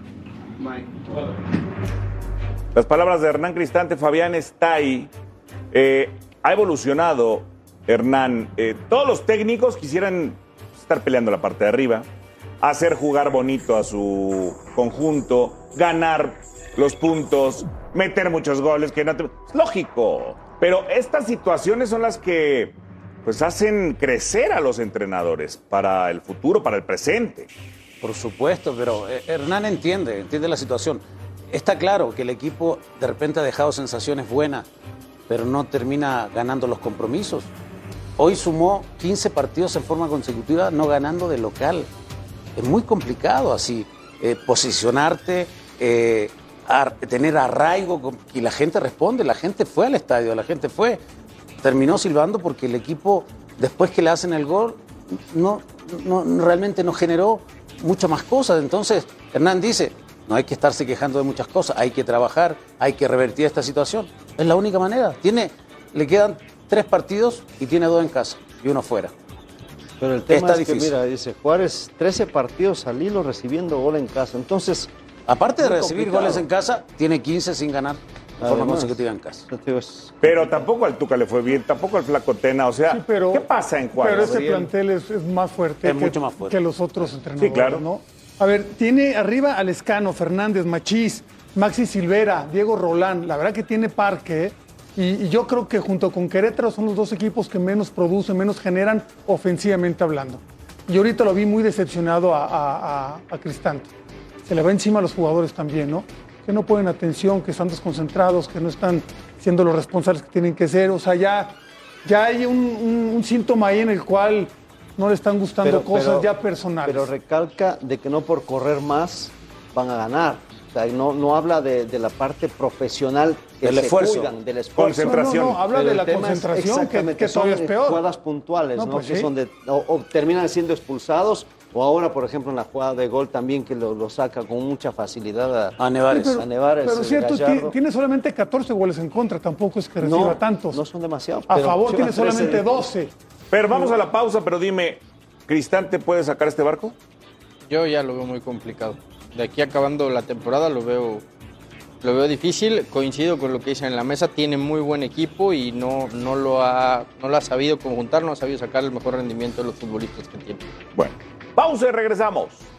Las palabras de Hernán Cristante, Fabián está ahí. Eh, ha evolucionado Hernán. Eh, todos los técnicos quisieran estar peleando la parte de arriba, hacer jugar bonito a su conjunto, ganar los puntos, meter muchos goles, que no lógico. Pero estas situaciones son las que pues hacen crecer a los entrenadores para el futuro, para el presente. Por supuesto, pero eh, Hernán entiende, entiende la situación. Está claro que el equipo de repente ha dejado sensaciones buenas, pero no termina ganando los compromisos. Hoy sumó 15 partidos en forma consecutiva no ganando de local. Es muy complicado así eh, posicionarte, eh, tener arraigo y la gente responde, la gente fue al estadio, la gente fue terminó silbando porque el equipo, después que le hacen el gol, no, no, realmente no generó muchas más cosas. Entonces, Hernán dice, no hay que estarse quejando de muchas cosas, hay que trabajar, hay que revertir esta situación. Es la única manera. Tiene, le quedan tres partidos y tiene dos en casa y uno fuera. Pero el tema es que, mira, dice Juárez, 13 partidos al hilo recibiendo gol en casa. Entonces, aparte de recibir goles en casa, tiene 15 sin ganar de forma consecutiva en casa. Pero tampoco al Tuca le fue bien, tampoco al Flaco Tena, o sea, ¿qué pasa en Juárez? Pero ese plantel es, más fuerte, es que, mucho más fuerte que los otros entrenadores, sí, claro. ¿no? A ver, tiene arriba a Lescano, Fernández, Machís, Maxi Silvera, Diego Rolán, la verdad que tiene parque, ¿eh? y, yo creo que junto con Querétaro son los dos equipos que menos producen, menos generan ofensivamente hablando. Y ahorita lo vi muy decepcionado a, a, a Cristante. Se le va encima a los jugadores también, ¿no? Que no ponen atención, que están desconcentrados, que no están siendo los responsables que tienen que ser. O sea, ya, ya hay un, síntoma ahí en el cual no le están gustando cosas ya personales. Pero recalca de que no por correr más van a ganar. O sea, no, no habla de, la parte profesional que del esfuerzo, del esfuerzo. Concentración. No, no, habla de la concentración, que, que, son es peor. jugadas puntuales, ¿no? Pues que son de, o, terminan siendo expulsados o ahora, por ejemplo, en la jugada de gol también que lo, saca con mucha facilidad a, Nevares. pero, a Nevares. Pero cierto, tiene solamente 14 goles en contra, tampoco es que reciba tantos. No son demasiados. A favor tiene solamente 12. Pero vamos a la pausa, pero dime, ¿Cristante puede sacar este barco? Yo ya lo veo muy complicado. De aquí acabando la temporada lo veo lo veo difícil, coincido con lo que dicen en la mesa, tiene muy buen equipo y no, no, lo ha, no lo ha sabido conjuntar, no ha sabido sacar el mejor rendimiento de los futbolistas que tiene. Bueno, Pausa y regresamos.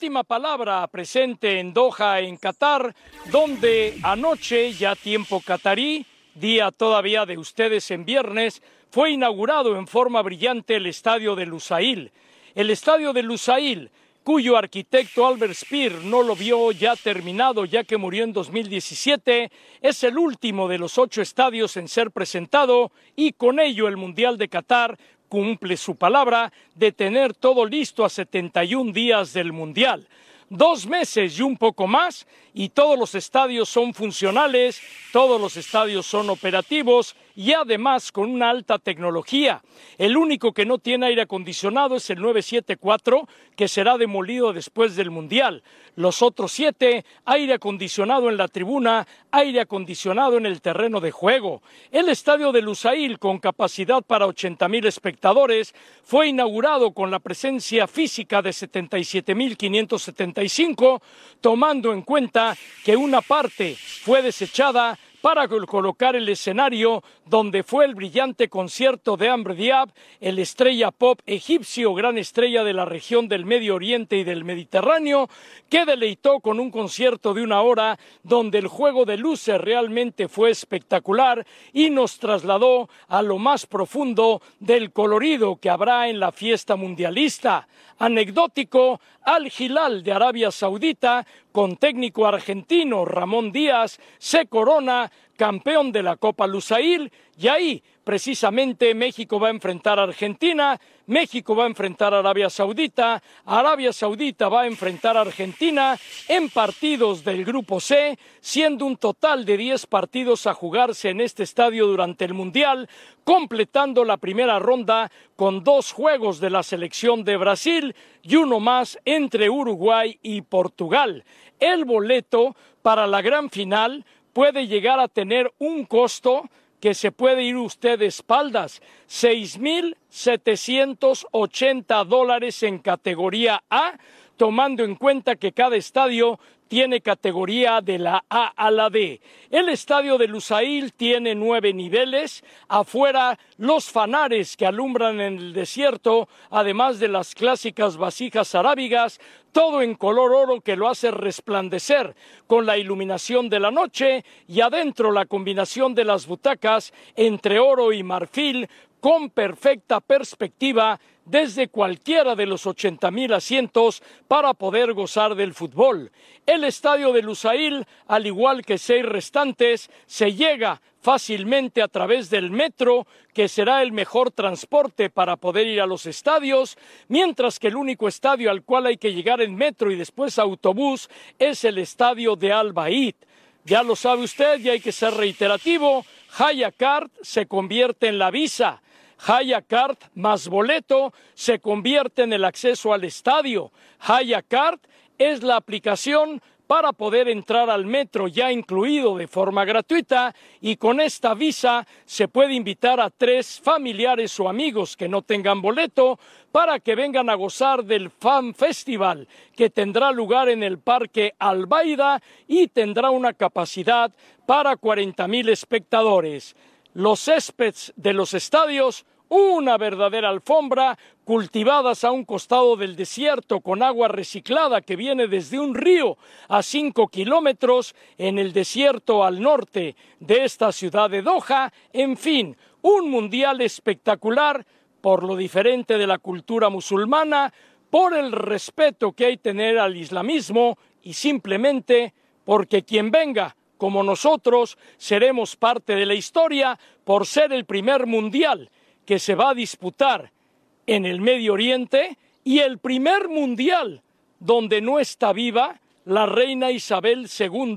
Última palabra presente en Doha, en Qatar, donde anoche, ya tiempo catarí, día todavía de ustedes en viernes, fue inaugurado en forma brillante el estadio de Lusail. El estadio de Lusail, cuyo arquitecto Albert Speer no lo vio ya terminado ya que murió en 2017, es el último de los ocho estadios en ser presentado y con ello el Mundial de Qatar cumple su palabra de tener todo listo a 71 días del Mundial. Dos meses y un poco más y todos los estadios son funcionales, todos los estadios son operativos y además con una alta tecnología. El único que no tiene aire acondicionado es el 974, que será demolido después del Mundial. Los otros siete, aire acondicionado en la tribuna, aire acondicionado en el terreno de juego. El estadio de Lusail, con capacidad para 80 mil espectadores, fue inaugurado con la presencia física de 77.575, tomando en cuenta que una parte fue desechada para colocar el escenario donde fue el brillante concierto de Amr Diab, el estrella pop egipcio, gran estrella de la región del Medio Oriente y del Mediterráneo, que deleitó con un concierto de una hora donde el juego de luces realmente fue espectacular y nos trasladó a lo más profundo del colorido que habrá en la fiesta mundialista. Anecdótico, Al Hilal de Arabia Saudita, con técnico argentino Ramón Díaz, se corona campeón de la Copa Lusail y ahí precisamente México va a enfrentar a Argentina, México va a enfrentar a Arabia Saudita, Arabia Saudita va a enfrentar a Argentina en partidos del Grupo C, siendo un total de 10 partidos a jugarse en este estadio durante el Mundial, completando la primera ronda con dos juegos de la selección de Brasil y uno más entre Uruguay y Portugal. El boleto para la gran final puede llegar a tener un costo que se puede ir usted de espaldas, seis mil setecientos ochenta dólares en categoría A, tomando en cuenta que cada estadio tiene categoría de la A a la D. El estadio de Lusail tiene nueve niveles. Afuera, los fanares que alumbran en el desierto, además de las clásicas vasijas arábigas, todo en color oro que lo hace resplandecer con la iluminación de la noche y adentro la combinación de las butacas entre oro y marfil con perfecta perspectiva desde cualquiera de los 80 mil asientos para poder gozar del fútbol. El estadio de Lusail, al igual que seis restantes, se llega fácilmente a través del metro, que será el mejor transporte para poder ir a los estadios, mientras que el único estadio al cual hay que llegar en metro y después autobús es el estadio de Al Baid. Ya lo sabe usted y hay que ser reiterativo, Hayakart se convierte en la visa. Hayakart más boleto se convierte en el acceso al estadio. Hayakart es la aplicación para poder entrar al metro ya incluido de forma gratuita y con esta visa se puede invitar a tres familiares o amigos que no tengan boleto para que vengan a gozar del Fan Festival que tendrá lugar en el Parque Albaida y tendrá una capacidad para 40 mil espectadores. Los céspedes de los estadios una verdadera alfombra, cultivadas a un costado del desierto con agua reciclada que viene desde un río a cinco kilómetros en el desierto al norte de esta ciudad de Doha, en fin, un mundial espectacular por lo diferente de la cultura musulmana, por el respeto que hay tener al islamismo y simplemente porque quien venga como nosotros seremos parte de la historia por ser el primer mundial que se va a disputar en el Medio Oriente y el primer mundial donde no está viva la reina Isabel II,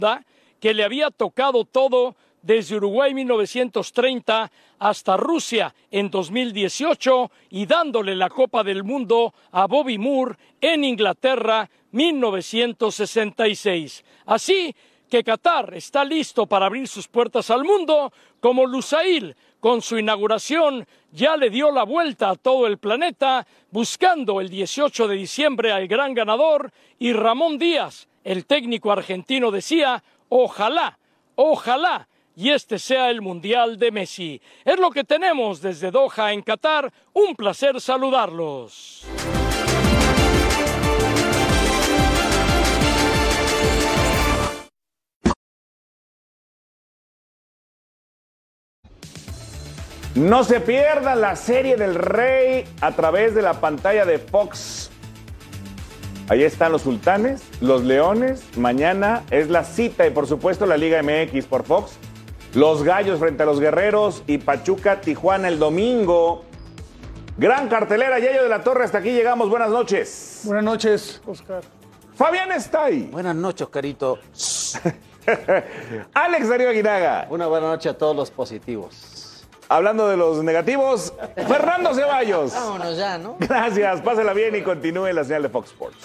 que le había tocado todo desde Uruguay 1930 hasta Rusia en 2018 y dándole la Copa del Mundo a Bobby Moore en Inglaterra 1966. Así que Qatar está listo para abrir sus puertas al mundo, como Lusail, con su inauguración, ya le dio la vuelta a todo el planeta, buscando el 18 de diciembre al gran ganador, y Ramón Díaz, el técnico argentino, decía, ojalá, ojalá, y este sea el Mundial de Messi. Es lo que tenemos desde Doha, en Qatar. Un placer saludarlos. No se pierdan la serie del Rey a través de la pantalla de Fox. Ahí están los sultanes, los leones. Mañana es la cita y por supuesto la Liga MX por Fox. Los gallos frente a los guerreros y Pachuca, Tijuana el domingo. Gran cartelera, Yayo de la Torre. Hasta aquí llegamos. Buenas noches. Buenas noches, Oscar. Fabián está ahí. Buenas noches, Oscarito. Alex Darío Aguinaga. Una buena noche a todos los positivos. Hablando de los negativos, Fernando Ceballos. Vámonos ya, ¿no? Gracias, pásela bien y continúe la señal de Fox Sports.